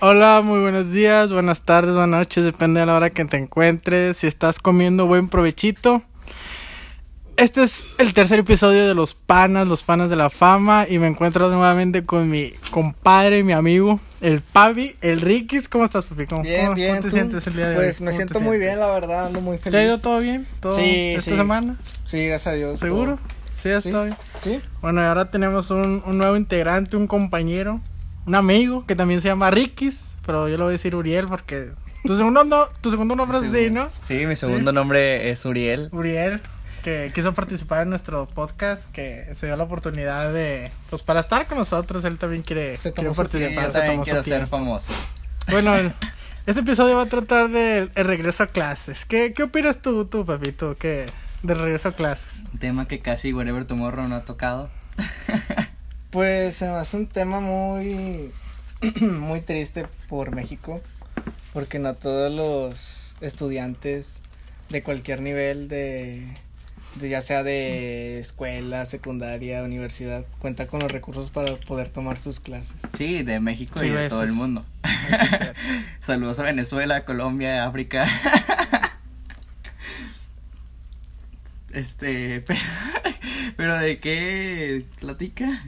Hola, muy buenos días, buenas tardes, buenas noches, depende de la hora que te encuentres. Si estás comiendo, buen provechito. Este es el tercer episodio de Los Panas, Los Panas de la Fama. Y me encuentro nuevamente con mi compadre, mi amigo, el Pavi, el Rikis. ¿Cómo estás, Papi? ¿Cómo, bien, cómo- bien. ¿Cómo te ¿tú? sientes el día de hoy? Pues me ¿Cómo te siento muy bien, la verdad, ando muy feliz. ¿Te ha ido todo bien? ¿Todo Sí, esta sí. semana? Sí, gracias a Dios. ¿Seguro? todo. Sí, ya Sí. está bien. Sí. Bueno, y ahora tenemos un, un nuevo integrante, un compañero, un amigo que también se llama Rikis, pero yo le voy a decir Uriel porque tu segundo, no, tu segundo nombre es así, ¿no? Sí, mi segundo nombre es Uriel. Uriel, que quiso participar en nuestro podcast, que se dio la oportunidad de, pues para estar con nosotros, él también quiere, Se quiere tomó participar. yo se también tomó su quiero ser famoso. Bueno, el- este episodio va a tratar del el regreso a clases. ¿Qué, qué opinas tú, tú, Pepito, que del regreso a clases? Un tema que casi Wherever Tomorrow no ha tocado. Pues se me hace un tema muy, muy triste por México, porque no todos los estudiantes de cualquier nivel de, de ya sea de escuela, secundaria, universidad, cuenta con los recursos para poder tomar sus clases. Sí, de México Sí, y de todo el mundo. Saludos a Venezuela, Colombia, África. Este, pero, pero de qué platica?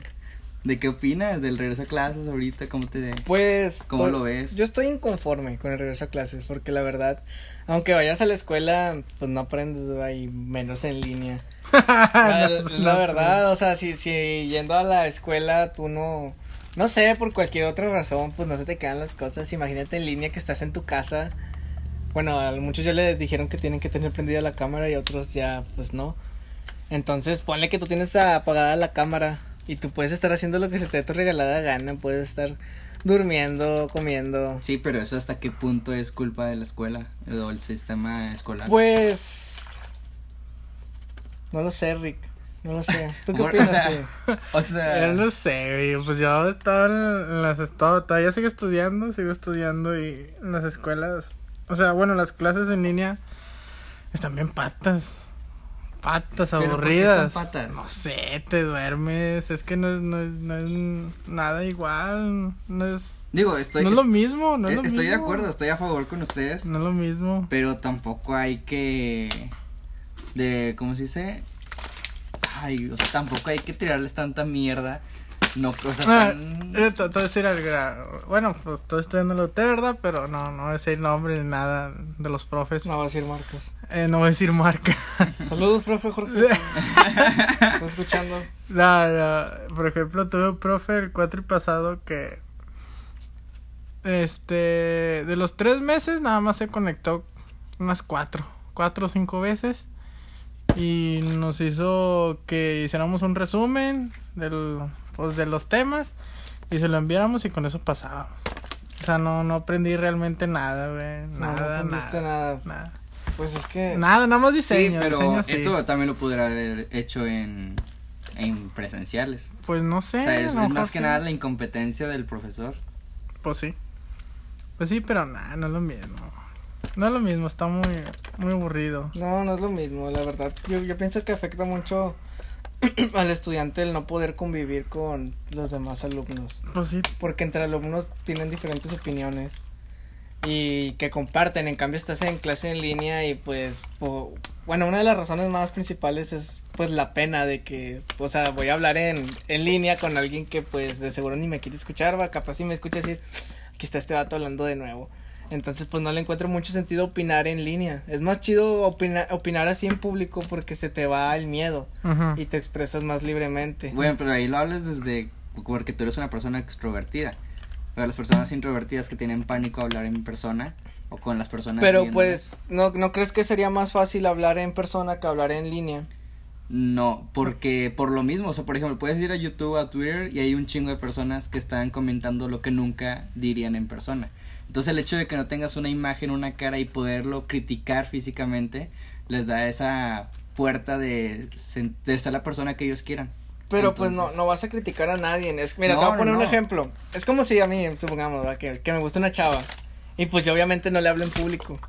¿De qué opinas del regreso a clases ahorita? ¿Cómo te Pues cómo lo ves? Yo estoy inconforme con el regreso a clases porque la verdad, aunque vayas a la escuela, pues no aprendes, y menos en línea. La, No, la no, verdad, o sea, si, si yendo a la escuela tú no, no sé, por cualquier otra razón, pues no se te quedan las cosas. Imagínate en línea que estás en tu casa. Bueno, a muchos ya les dijeron que tienen que tener prendida la cámara y otros ya, pues no. Entonces, ponle que tú tienes apagada la cámara y tú puedes estar haciendo lo que se te dé tu regalada gana, puedes estar durmiendo, comiendo. Sí, pero eso hasta qué punto es culpa de la escuela o el sistema escolar. Pues no lo sé, Rick. No lo sé. ¿Tú qué Bueno, o opinas sea? O sea, Yo no sé, güey, pues yo estaba en, en las estado, todavía sigo estudiando, sigo estudiando y en las escuelas, o sea, bueno, las clases en línea están bien patas. Patas ¿Pero por qué aburridas. patas? No sé, te duermes, es que no es, no es, no es nada igual, no es, digo, estoy, no es lo mismo, no es lo estoy de acuerdo, estoy a favor con ustedes. No es lo mismo. Pero tampoco hay que. De. ¿Cómo se dice? Ay, o sea, tampoco hay que tirarles tanta mierda. No, sea, Ah, eh, te te voy a decir algo. Bueno, pues estoy estudiando la UT, ¿verdad? Pero no, no voy a decir nombre ni nada de los profes. No voy a decir marcas. Eh, no voy a decir marca. Saludos, profe Jorge. ¿Estás escuchando? No, no, Por ejemplo, tuve un profe el cuatro y pasado que. Este. De los tres meses, nada más se conectó unas cuatro. Cuatro o cinco veces. Y nos hizo que hiciéramos un resumen del, pues, de los temas. Y se lo enviáramos y con eso pasábamos. O sea, no, no aprendí realmente nada, güey. No, no Nada, aprendiste nada, nada. nada. Pues es que. Nada, nada más Sí, diseño. pero diseño sí. esto también lo pudiera haber hecho en. En presenciales. Pues no sé. o sea, es, más que sí. nada la incompetencia del profesor. Pues sí. Pues sí, pero nada, no es lo mismo. No es lo mismo, está muy, muy aburrido. No, no es lo mismo, la verdad. Yo, yo pienso que afecta mucho al estudiante el no poder convivir con los demás alumnos. Pues sí, Porque entre alumnos tienen diferentes opiniones y que comparten. En cambio, estás en clase en línea y pues, po- bueno, una de las razones más principales es pues la pena de que, o sea, voy a hablar en, en línea con alguien que pues de seguro ni me quiere escuchar, va, capaz si me escucha decir, aquí está este vato hablando de nuevo. Entonces, pues no le encuentro mucho sentido opinar en línea. Es más chido opina- opinar así en público porque se te va el miedo y te expresas más libremente. Bueno, pero ahí lo hablas desde. Porque tú eres una persona extrovertida. Pero las personas introvertidas que tienen pánico a hablar en persona o con las personas. Pero pues, ¿no, ¿no crees que sería más fácil hablar en persona que hablar en línea? No, porque por lo mismo, o sea, por ejemplo, puedes ir a YouTube, a Twitter y hay un chingo de personas que están comentando lo que nunca dirían en persona. Entonces el hecho de que no tengas una imagen, una cara y poderlo criticar físicamente, les da esa puerta de, de ser la persona que ellos quieran. Pero pues no, no vas a criticar a nadie. Es, mira, No, te voy a no, poner un ejemplo. Es como si a mí, supongamos, que, que me gusta una chava. Y pues yo obviamente no le hablo en público.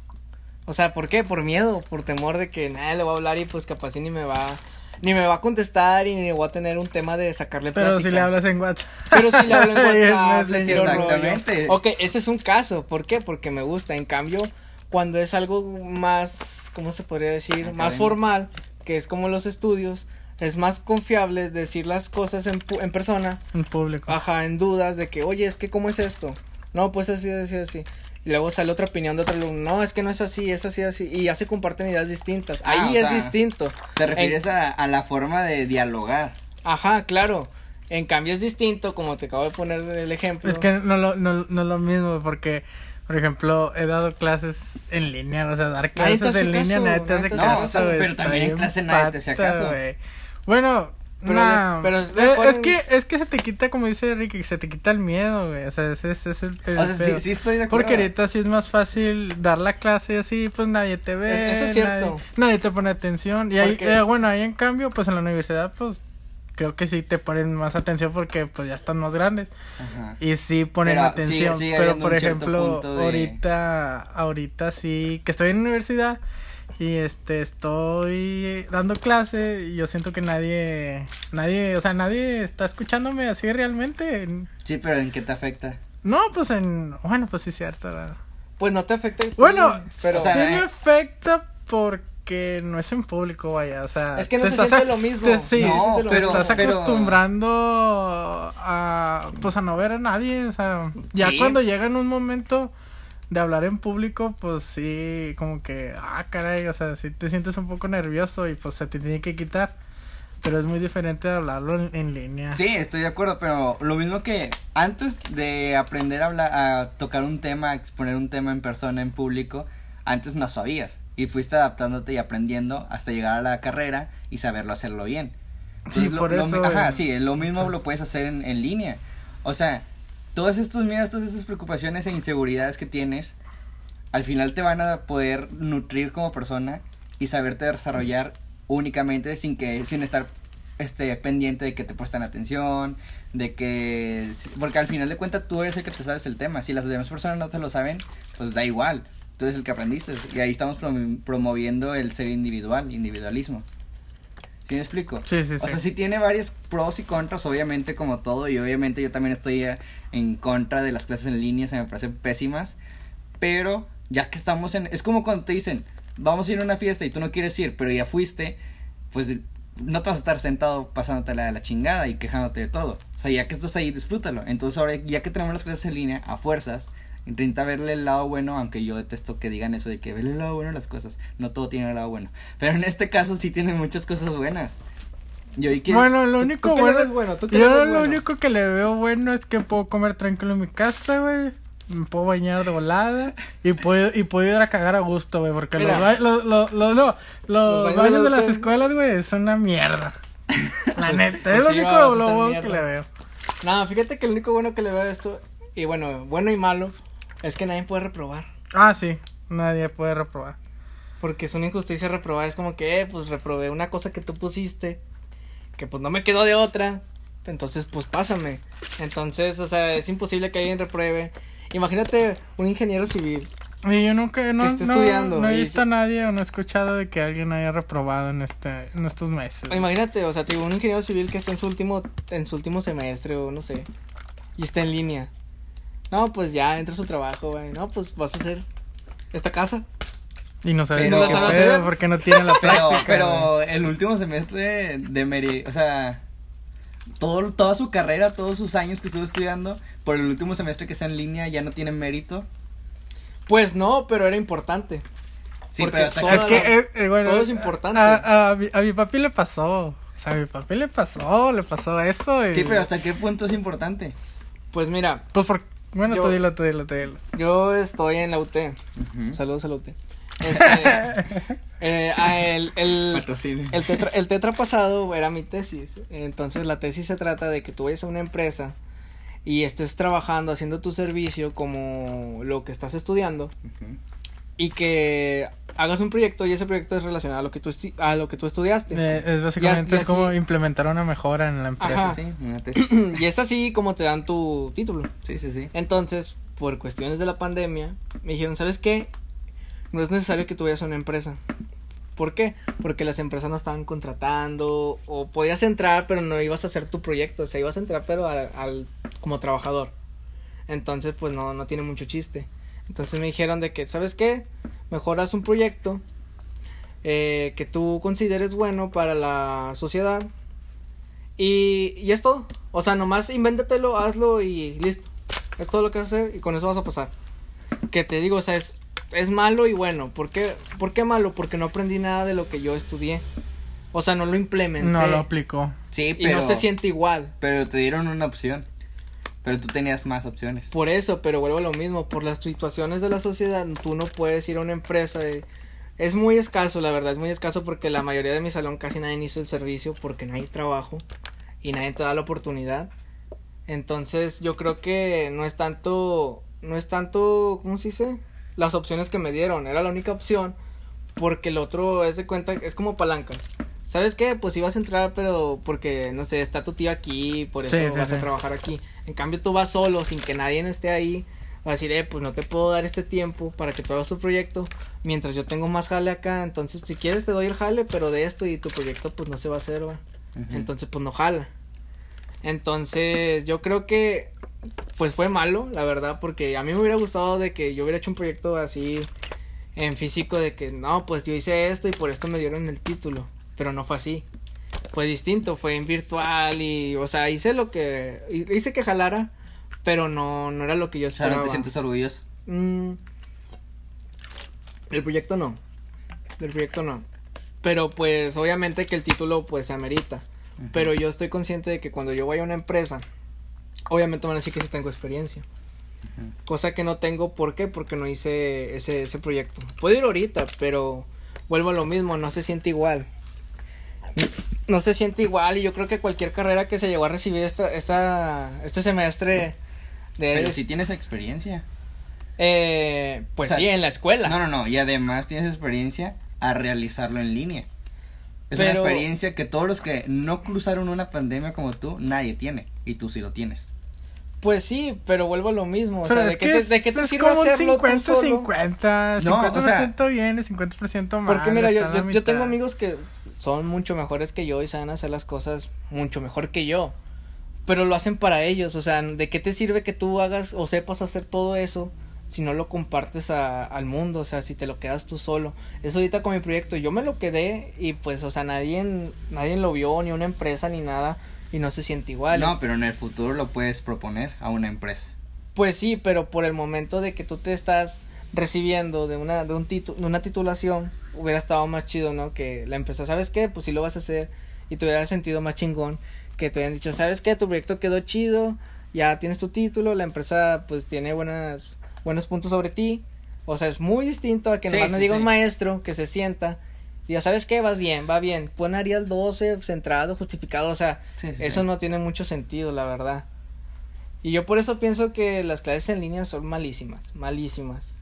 O sea, ¿por qué? Por miedo, por temor de que nadie le va a hablar y pues capaz y ni me va ni me va a contestar y ni voy a tener un tema de sacarle Pero si le hablas en WhatsApp. Pero si le hablo en WhatsApp, le tiro rollo. Exactamente. Ok, ese es un caso. ¿Por qué? Porque me gusta. En cambio, cuando es algo más, ¿cómo se podría decir? Más formal, que es como los estudios, es más confiable decir las cosas en, pu- en persona, En público. ajá, en dudas de que, oye, es que, ¿cómo es esto? No, pues así, así, así. Y luego sale otra opinión de otro alumno. No, es que no es así, es así, así. Y ya se comparten ideas distintas. Ah, Ahí es sea, distinto. Te En- refieres a, a la forma de dialogar. Ajá, claro. En cambio es distinto, como te acabo de poner el ejemplo. Es que no lo, no, no es lo mismo porque, por ejemplo, he dado clases en línea, o sea, dar clases hace en línea caso, hace nadie te hace caso, güey, pero también en clase nadie te pata, caso. Bueno, Pero nah, pero es eh, es que es que se te quita como dice Ricky, se te quita el miedo, güey, o sea, ese, ese es el, el O sea, sí, pedo. sí estoy de acuerdo. Porque ahorita sí es más fácil dar la clase y así, pues nadie te ve, eso es cierto. Nadie, nadie te pone atención. Y ahí, eh, bueno, ahí en cambio, pues en la universidad, pues creo que sí te ponen más atención porque pues ya están más grandes. Ajá. Y sí ponen Pero atención, sigue- sigue pero por ejemplo, de- ahorita, ahorita sí, que estoy en universidad y este, estoy dando clase y yo siento que nadie, nadie, o sea, nadie está escuchándome así realmente. Sí, pero ¿en qué te afecta? No, pues en, bueno, pues sí es cierto. ¿verdad? Pues no te afecta. Bueno, pero o sea, sí eh. me afecta porque no es en público, vaya, o sea. Es que no te se estás lo mismo. te- sí, No te pero- estás pero- acostumbrando a, pues a no ver a nadie, o sea, ya Sí. cuando llega en un momento de hablar en público, pues sí, como que, ah, caray, o sea, sí te sientes un poco nervioso y pues se te tiene que quitar. Pero es muy diferente de hablarlo en, en línea. Sí, estoy de acuerdo, pero lo mismo que antes de aprender a hablar, a tocar un tema, a exponer un tema en persona, en público, antes no sabías y fuiste adaptándote y aprendiendo hasta llegar a la carrera y saberlo hacerlo bien. Sí, lo- por lo eso, ajá, eh, sí, lo mismo entonces- lo puedes hacer en, en línea. O sea, todos estos miedos, todas estas preocupaciones e inseguridades que tienes, al final te van a poder nutrir como persona y saberte desarrollar únicamente sin que sin estar este pendiente de que te prestan atención, de que porque al final de cuentas tú eres el que te sabes el tema, si las demás personas no te lo saben, pues da igual, tú eres el que aprendiste. Y ahí estamos prom- promoviendo el ser individual, individualismo. ¿Sí me explico? Sí, sí, O sí. sea, sí tiene varios pros y contras, obviamente, como todo, y obviamente yo también estoy eh, en contra de las clases en línea, se me parecen pésimas, pero ya que estamos en... Es como cuando te dicen, vamos a ir a una fiesta y tú no quieres ir, pero ya fuiste, pues no te vas a estar sentado pasándote la de la chingada y quejándote de todo. O sea, ya que estás ahí, disfrútalo. Entonces ahora, ya que tenemos las clases en línea, a fuerzas, intenta verle el lado bueno, aunque yo detesto que digan eso de que verle el lado bueno a las cosas. No todo tiene el lado bueno. Pero en este caso sí tiene muchas cosas buenas. Yo y que... Bueno, lo ¿Tú- único tú bueno, bueno? ¿Tú yo lo bueno? único que le veo bueno es que puedo comer tranquilo en mi casa, güey. Me puedo bañar de volada y puedo y puedo ir a cagar a gusto, güey, porque Mira. los, ba- los, los, los, no, los baños baños de las escuelas, güey, es una mierda. La Pues- neta, pues es lo sí, único lo bueno que le veo. No, fíjate que lo único bueno que le veo a esto, y bueno, bueno y malo, es que nadie puede reprobar. Ah, sí, nadie puede reprobar. Porque es una injusticia reprobar. Es como que, eh, pues reprobé una cosa que tú pusiste. Que pues no me quedó de otra. Entonces, pues pásame. Entonces, o sea, es imposible que alguien repruebe. Imagínate un ingeniero civil. Y yo nunca, no, esté no, estudiando no he visto a nadie o no he escuchado de que alguien haya reprobado en este, en estos meses. Imagínate, o sea, te digo, un ingeniero civil que está en su último, en su último semestre o no sé. Y está en línea. No, pues ya entra a su trabajo, güey. No, pues vas a hacer esta casa. Y no sabe Pero- ni ¿No qué pedo hacer? porque no tiene la Pero, práctica. güey. pero el último semestre de Meri, o sea, todo, toda su carrera, todos sus años que estuvo estudiando, por el último semestre que está en línea ya no tiene mérito. Pues no, pero era importante. Sí, Porque pero Es que, la- eh, eh, bueno, todo es importante. A, a mi, a mi papi le pasó. O sea, a mi papi le pasó, le pasó eso. Y, Sí, pero hasta qué punto es importante. Pues mira, Pues por. Bueno, Yo- tú dilo, tú dilo, tú dilo. yo estoy en la UT. Saludos a la UT. Este, eh, a el, el, el, tetra, el tetra pasado era mi tesis. Entonces la tesis se trata de que tú vayas a una empresa y estés trabajando, haciendo tu servicio como lo que estás estudiando Ujú. Y que hagas un proyecto y ese proyecto es relacionado a lo que tú, estu- a lo que tú estudiaste. Eh, es básicamente Y as- y es como así- implementar una mejora en la empresa. Sí, sí, una tesis. y es así como te dan tu título. Sí, sí, sí. Entonces, por cuestiones de la pandemia, me dijeron, ¿sabes qué? No es necesario que tú vayas a una empresa. ¿Por qué? Porque las empresas no estaban contratando o podías entrar pero no ibas a hacer tu proyecto, o sea, ibas a entrar pero al, como trabajador. Entonces, pues no, no tiene mucho chiste. Entonces me dijeron de que, ¿sabes qué? Mejoras un proyecto eh, que tú consideres bueno para la sociedad. Y, y es todo. O sea, nomás invéntatelo, hazlo y listo. Es todo lo que vas a hacer y con eso vas a pasar. Que te digo, o sea, es, es malo y bueno. ¿Por qué, ¿Por qué malo? Porque no aprendí nada de lo que yo estudié. O sea, no lo implementé. No lo aplicó. Sí, pero. Y no se siente igual. Pero te dieron una opción. Pero tú tenías más opciones. Por eso, pero vuelvo a lo mismo. Por las situaciones de la sociedad, tú no puedes ir a una empresa. Es muy escaso, la verdad, es muy escaso porque la mayoría de mi salón casi nadie hizo el servicio porque no hay trabajo y nadie te da la oportunidad. Entonces, yo creo que no es tanto, no es tanto, ¿cómo se dice? Las opciones que me dieron, era la única opción porque el otro es de cuenta, es como palancas. ¿Sabes qué? Pues ibas a entrar, pero porque, no sé, está tu tío aquí, por eso vas a trabajar aquí. En cambio, tú vas solo, sin que nadie esté ahí, a decir, eh, pues no te puedo dar este tiempo para que tú hagas tu proyecto, mientras yo tengo más jale acá, entonces si quieres te doy el jale, pero de esto y tu proyecto pues no se va a hacer, va. Entonces pues no jala. Entonces yo creo que pues fue malo, la verdad, porque a mí me hubiera gustado de que yo hubiera hecho un proyecto así en físico de que no, pues yo hice esto y por esto me dieron el título, pero no fue así. Fue distinto, fue en virtual y, o sea, hice lo que, hice que jalara, pero no, no era lo que yo esperaba. ¿no te sientes orgulloso? Mm, el proyecto no. El proyecto no. Pero pues obviamente que el título pues se amerita. Pero yo estoy consciente de que cuando yo vaya a una empresa, obviamente van a decir que sí tengo experiencia. Cosa que no tengo, ¿por qué? Porque no hice ese, ese proyecto. Puedo ir ahorita, pero vuelvo a lo mismo, no se siente igual. No se siente igual y yo creo que cualquier carrera que se llegó a recibir esta, esta, este semestre pero si tienes experiencia. Eh, pues sí, en la escuela. No, no, no. Y además tienes experiencia a realizarlo en línea. Es una experiencia que todos los que no cruzaron una pandemia como tú, nadie tiene. Y tú sí lo tienes. Pues sí, pero vuelvo a lo mismo. O sea, ¿de, qué te, ¿de qué te sirve como hacerlo 50, 50, 50%, no, 50% bien y 50% mal. Porque mira, yo, yo, yo tengo amigos que son mucho mejores que yo y saben hacer las cosas mucho mejor que yo pero lo hacen para ellos, o sea, ¿de qué te sirve que tú hagas o sepas hacer todo eso si no lo compartes a, al mundo, o sea, si te lo quedas tú solo? Eso ahorita con mi proyecto, yo me lo quedé y pues, o sea, nadie, nadie lo vio, ni una empresa, ni nada, y no se siente igual. No, pero en el futuro lo puedes proponer a una empresa. Pues sí, pero por el momento de que tú te estás recibiendo de una, de un título, de una titulación, hubiera estado más chido, ¿no? Que la empresa, ¿sabes qué? Pues sí lo vas a hacer y te hubiera sentido más chingón que te habían dicho, ¿sabes qué? Tu proyecto quedó chido, ya tienes tu título, la empresa pues tiene buenas, buenos puntos sobre ti. O sea, es muy distinto a que nomás me diga un maestro que se sienta ya sabes qué, vas bien, va bien. Pon Arial 12 centrado, justificado, o sea, eso no tiene mucho sentido, la verdad. Y yo por eso pienso que las clases en línea son malísimas, malísimas.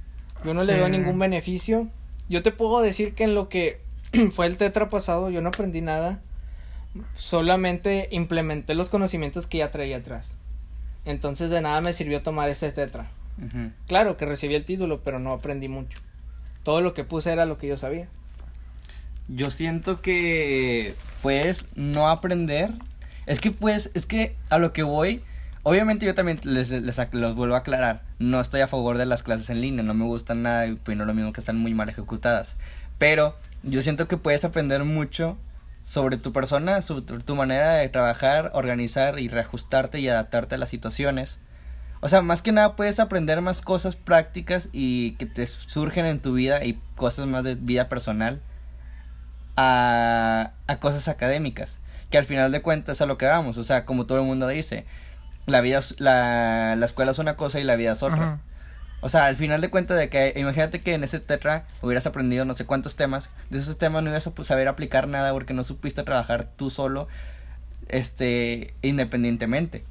Yo no le veo ningún beneficio. Yo te puedo decir que en lo que fue el tetra pasado yo no aprendí nada solamente implementé los conocimientos que ya traía atrás. Entonces de nada me sirvió tomar ese tetra. Claro que recibí el título, pero no aprendí mucho. Todo lo que puse era lo que yo sabía. Yo siento que puedes no aprender. Es que pues, es que a lo que voy, obviamente yo también les, les, los vuelvo a aclarar. No estoy a favor de las clases en línea, no me gustan nada y pues lo mismo que están muy mal ejecutadas. Pero yo siento que puedes aprender mucho sobre tu persona, sobre tu manera de trabajar, organizar y reajustarte y adaptarte a las situaciones. O sea, más que nada puedes aprender más cosas prácticas y que te surgen en tu vida y cosas más de vida personal a, a cosas académicas. Que al final de cuentas es a lo que vamos. O sea, como todo el mundo dice, la vida, la, la escuela es una cosa y la vida es otra. O sea, al final de cuentas de que, imagínate que en ese tetra hubieras aprendido no sé cuántos temas, de esos temas no ibas a saber aplicar nada porque no supiste trabajar tú solo, este, independientemente.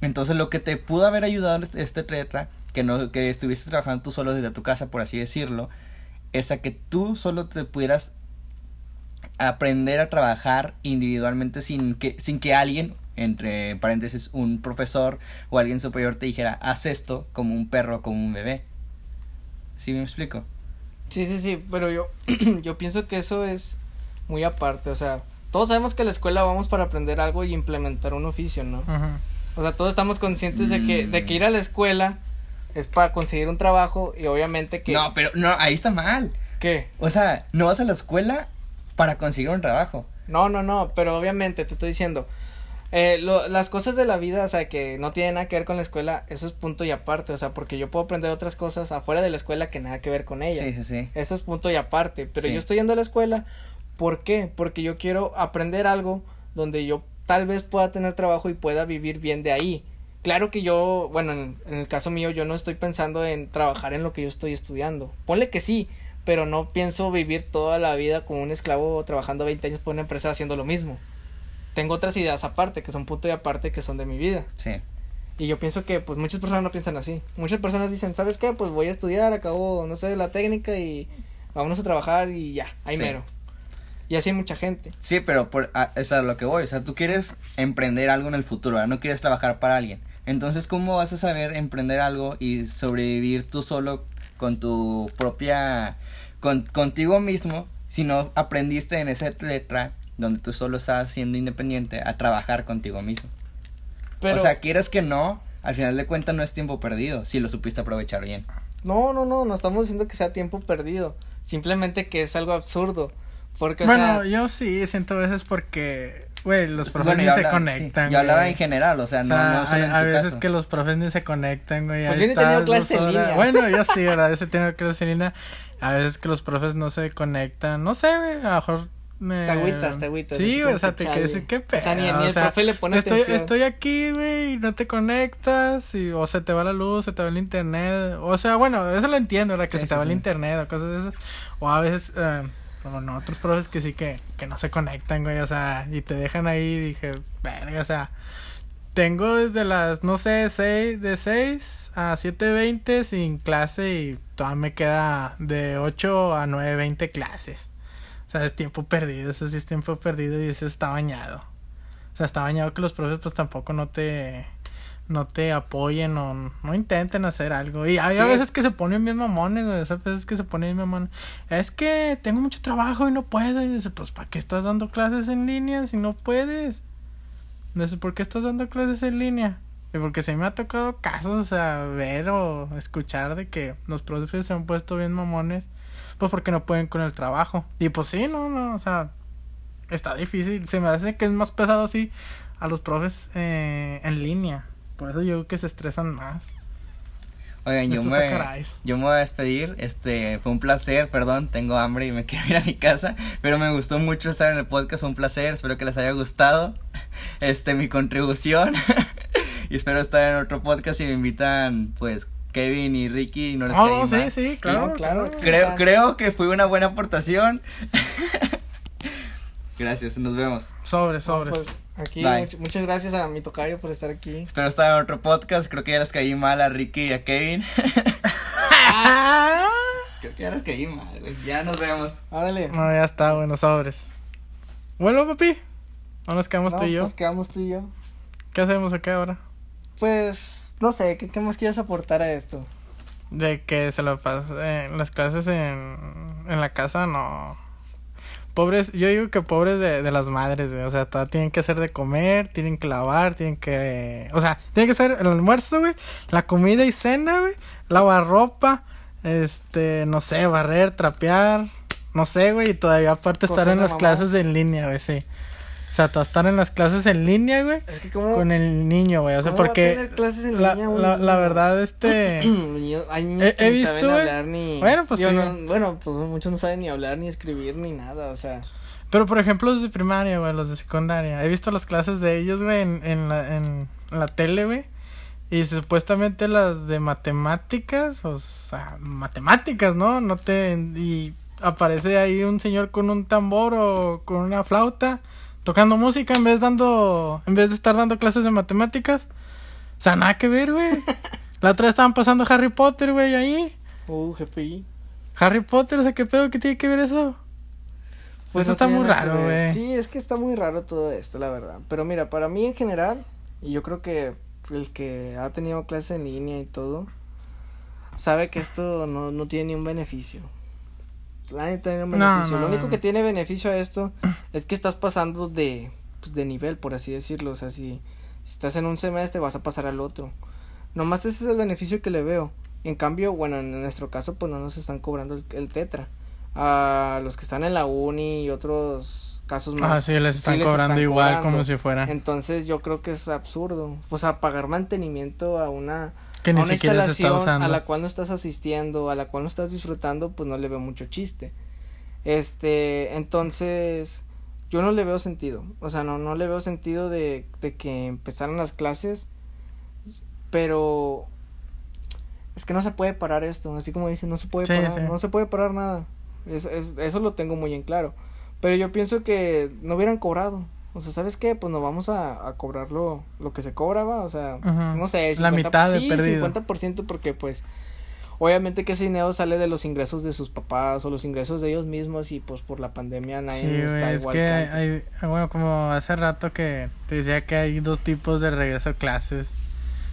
Entonces lo que te pudo haber ayudado este, este tetra, que no, que estuvieses trabajando tú solo desde tu casa, por así decirlo, es a que tú solo te pudieras aprender a trabajar individualmente sin que, sin que alguien entre paréntesis, un profesor o alguien superior te dijera, haz esto como un perro, como un bebé. ¿Sí me explico? Sí, sí, sí, pero yo, yo pienso que eso es muy aparte, o sea, todos sabemos que a la escuela vamos para aprender algo y implementar un oficio, ¿no? O sea, todos estamos conscientes de que, de que Mm. ir a la escuela es para conseguir un trabajo y obviamente que... No, pero no, ahí está mal. ¿Qué? O sea, no vas a la escuela para conseguir un trabajo. No, no, no, pero obviamente te estoy diciendo, eh, lo, las cosas de la vida, o sea, que no tienen nada que ver con la escuela, eso es punto y aparte, o sea, porque yo puedo aprender otras cosas afuera de la escuela que nada que ver con ella. Sí, sí, sí. Eso es punto y aparte, pero Sí. yo estoy yendo a la escuela, ¿por qué? Porque yo quiero aprender algo donde yo tal vez pueda tener trabajo y pueda vivir bien de ahí. Claro que yo, bueno, en, en el caso mío, yo no estoy pensando en trabajar en lo que yo estoy estudiando. Ponle que sí, pero no pienso vivir toda la vida como un esclavo trabajando 20 años por una empresa haciendo lo mismo. Tengo otras ideas aparte, que son punto y aparte, que son de mi vida. Sí. Y yo pienso que, pues, muchas personas no piensan así. Muchas personas dicen, ¿sabes qué? Pues voy a estudiar, acabo, no sé, la técnica y vámonos a trabajar y ya, ahí Sí. mero. Y así hay mucha gente. Sí, pero por, a, es a lo que voy. O sea, tú quieres emprender algo en el futuro, ¿verdad? no quieres trabajar para alguien. Entonces, ¿cómo vas a saber emprender algo y sobrevivir tú solo con tu propia. Con, contigo mismo si no aprendiste en esa letra donde tú solo estás siendo independiente a trabajar contigo mismo? Pero, o sea, quieres que no, al final de cuentas no es tiempo perdido si lo supiste aprovechar bien. no, no, no, no estamos diciendo que sea tiempo perdido. Simplemente que es algo absurdo. Porque, o Bueno, sea, yo sí siento a veces porque, güey, los profes Bueno, ni yo se sí, conectan. yo hablaba güey. en general, o sea, O no, sea, no solo hay, en tu a veces caso. que los profes ni se conectan, güey. Pues yo ni he tenido estás clase dos en línea. Bueno, yo sí, ¿verdad? Ese tengo clase en línea. A veces que los profes no se conectan. No sé, güey, a lo mejor me... Te agüitas, te agüitas, Sí, o sea, te quedas. ¿qué pedo? O sea, ni- ni el profe le pone estoy, atención. Estoy aquí, güey, y no te conectas, y, o se te va la luz, se te va el internet. O sea, bueno, eso lo entiendo, ¿verdad? Que Sí, se te sí, va el sí. internet o cosas de esas. O a veces... Eh, como no, otros profes que sí que, que no se conectan, güey, o sea, y te dejan ahí, dije, verga, o sea, tengo desde las, no sé, seis, de 6 a 7.20 sin clase y todavía me queda de 8 a 9.20 clases. O sea, es tiempo perdido, eso sí es tiempo perdido y eso está bañado. O sea, está bañado que los profes pues tampoco no te no te apoyen o no intenten hacer algo. Y hay a veces que se ponen bien mamones, güey, a veces que se ponen bien mamones. Es que tengo mucho trabajo y no puedo. Y dice, pues, ¿para qué estás dando clases en línea si no puedes? Dice, ¿por qué estás dando clases en línea? Y porque se me ha tocado casos, o sea, ver o escuchar de que los profes se han puesto bien mamones, pues porque no pueden con el trabajo. Y pues sí, no, no, o sea, está difícil. Se me hace que es más pesado así a los profes eh, en línea. Por eso yo creo que se estresan más. Oigan, yo me, yo me voy a despedir, este, fue un placer, perdón, tengo hambre y me quiero ir a mi casa, pero me gustó mucho estar en el podcast, fue un placer, espero que les haya gustado, este, mi contribución, y espero estar en otro podcast y me invitan, pues, Kevin y Ricky, y no les Oh, sí, sí, claro. Creo, creo que fue una buena aportación. Gracias, nos vemos. Sobre, sobre. pues, aquí much- muchas gracias a mi tocayo por estar aquí. Espero estar en otro podcast, creo que ya les caí mal a Ricky y a Kevin. creo que ya les caí mal, güey. Ya nos vemos. Órale. No, ya está, bueno, sobres. Bueno, papi. No nos quedamos No, tú y yo. Pues quedamos tú y yo. ¿Qué hacemos acá ahora? Pues, no sé, ¿qué, qué más quieres aportar a esto? De que se lo pasa en las clases en, en la casa, no. Pobres, yo digo que pobres de, de las madres, güey. O sea, todavía tienen que hacer de comer, tienen que lavar, tienen que. O sea, tienen que hacer el almuerzo, güey. La comida y cena, güey. Lavar ropa. Este, no sé, barrer, trapear. No sé, güey. Y todavía aparte estar en las mamá. clases en línea, güey, sí. O sea, estar en las clases en línea, güey. Es que como... Con el niño, güey. O sea, ¿Cómo va a porque. tener clases en La, línea, güey? la, la verdad, este. Niños- hay niños He- que he visto, saben güey. hablar ni... Bueno, pues sí. no- bueno, pues muchos no saben ni hablar, ni escribir, ni nada, o sea... Pero por ejemplo los de primaria, güey, los de secundaria. He visto las clases de ellos, güey, en, en, la, en la tele, güey. Y supuestamente las de matemáticas, o sea, matemáticas, ¿no? No te... Y aparece ahí un señor con un tambor o con una flauta tocando música en vez dando... En vez de estar dando clases de matemáticas. O sea, nada que ver, güey. La otra vez estaban pasando Harry Potter, güey, ahí. Uh, GPI. Harry Potter, o sea, ¿qué pedo? ¿Qué tiene que ver eso? Pues no está muy que raro, güey. Sí, es que está muy raro todo esto, la verdad. Pero mira, para mí en general, y yo creo que el que ha tenido clases en línea y todo, sabe que esto no, no tiene ni un beneficio. La neta no No, beneficio. no, Lo único que tiene beneficio a esto es que estás pasando de, pues, de nivel, por así decirlo. O sea, si, si estás en un semestre vas a pasar al otro. Nomás ese es el beneficio que le veo. En cambio, bueno, en nuestro caso, pues no nos están cobrando el, el tetra. A los que están en la uni y otros casos más. Ah, sí, les están sí cobrando están igual cobrando. como si fuera. Entonces yo creo que es absurdo. O sea, pagar mantenimiento a una, Que a ni una instalación a la cual no estás asistiendo, a la cual no estás disfrutando, pues no le veo mucho chiste. Este, entonces, yo no le veo sentido. O sea, no, no le veo sentido de, de que empezaran las clases. Pero es que no se puede parar esto. Así como dicen, no se puede Sí, parar. sí. No se puede parar nada. Es, es- eso lo tengo muy en claro. Pero yo pienso que no hubieran cobrado. O sea, ¿sabes qué? Pues nos vamos a, a cobrar lo, lo que se cobraba. O sea, no sé. La mitad de sí, perdido. 50% porque pues obviamente que ese dinero sale de los ingresos de sus papás o los ingresos de ellos mismos y pues por la pandemia nadie Sí, está es igual que que antes. hay, bueno, como hace rato que te decía que hay dos tipos de regreso a clases.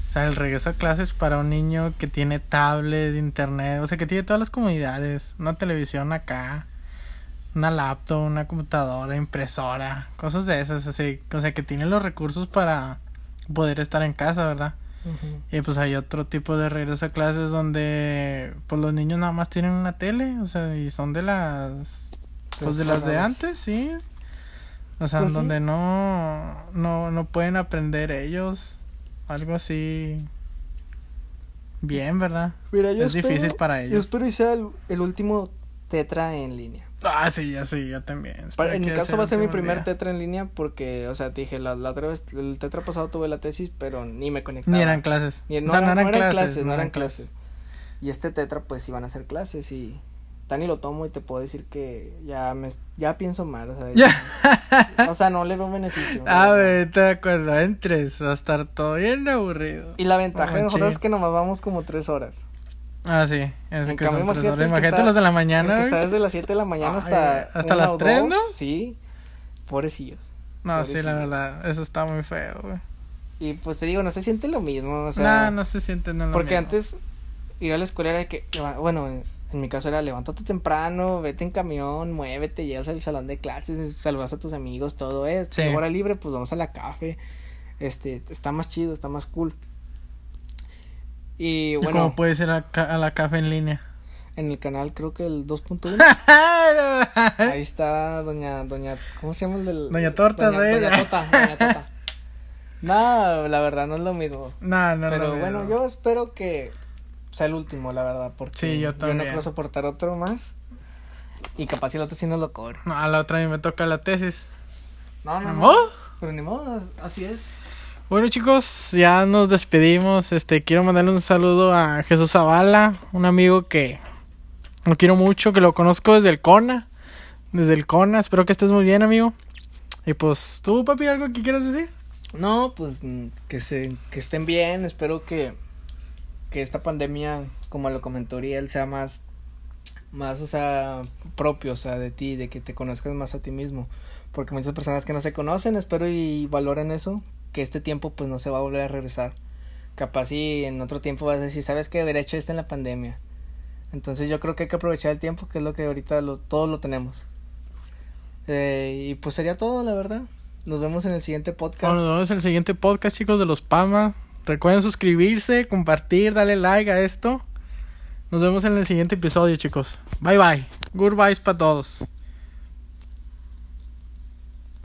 O sea, el regreso a clases para un niño que tiene tablet, internet, o sea, que tiene todas las comodidades, una televisión acá, una laptop, una computadora, impresora, cosas de esas, así, o sea, que tiene los recursos para poder estar en casa, ¿verdad? Y pues hay otro tipo de regreso a clases donde pues los niños nada más tienen una tele, o sea, y son de las pues de las de antes, sí. O sea, Pues sí. donde no no no pueden aprender ellos algo así bien, ¿verdad? Mira, yo es espero- difícil para Yo ellos. espero y sea el, el último tetra en línea. Ah, sí, ya sí, yo también. Para- en mi caso va a ser mi primer día. tetra en línea porque, o sea, te dije, la, la otra vez, el tetra pasado tuve la tesis, pero ni me conectaba. Ni eran clases. Ni- o sea, no eran, clases, no eran clases. Y este tetra, pues iban a ser clases y tan y lo tomo y te puedo decir que ya me, ya pienso mal, o sea, Ya. o sea, no le veo beneficio. A ver, te acuerdo, entres, va a estar todo bien aburrido. Y la ventaja de nosotros es que nomás vamos como tres horas. Ah, sí, es En que cambio, son tres imagínate horas. está- los de la mañana. que está desde las 7 de la mañana Ay, hasta hasta las o 3, dos, ¿no? Sí. Pobrecillos. No, sí, la verdad, eso está muy feo, güey. Y pues te digo, no se siente lo mismo, o sea, no, no se siente no lo porque mismo. antes ir a la escuela era de que, bueno, en, en mi caso era levántate temprano, vete en camión, muévete, llegas al salón de clases, saludas a tus amigos, todo esto. Sí. Hora libre, pues vamos a la café. Este, está más chido, está más cool. Y ¿Y bueno, cómo puedes ir a, a la café en línea? en el canal creo que el 2.1 Ahí está doña, doña, ¿cómo se llama el del? Doña Torta, doña, doña Tota, doña Tota. No, la verdad no es lo mismo. no, no, Pero no, bueno, no. yo espero que sea el último, la verdad, porque Sí, yo no también. quiero soportar otro más. Y capaz si el otro sí no lo cobro. No, a la otra a mí me toca la tesis. No, no, ¿Ni no. modo? Pero ni modo, así es. Bueno chicos, ya nos despedimos. Este, quiero mandarle un saludo a Jesús Zavala, un amigo que lo quiero mucho, que lo conozco desde el CONA. Desde el CONA, espero que estés muy bien, amigo. Y pues, ¿tú, papi, algo que quieras decir? No, pues que se, que estén bien, espero que, que esta pandemia, como lo comentó Uriel, sea más, más, o sea, propio, o sea, de ti, de que te conozcas más a ti mismo. Porque muchas personas que no se conocen, espero y valoren eso, que este tiempo pues no se va a volver a regresar. Capaz y en otro tiempo vas a decir, ¿sabes qué? Haber hecho esto en la pandemia. Entonces yo creo que hay que aprovechar el tiempo, que es lo que ahorita todos lo tenemos. Eh, y pues sería todo, la verdad. Nos vemos en el siguiente podcast. Bueno, nos vemos en el siguiente podcast, chicos, de los Pamas. Recuerden suscribirse, compartir, darle like a esto. Nos vemos en el siguiente episodio, chicos. Bye bye. Goodbyes para todos.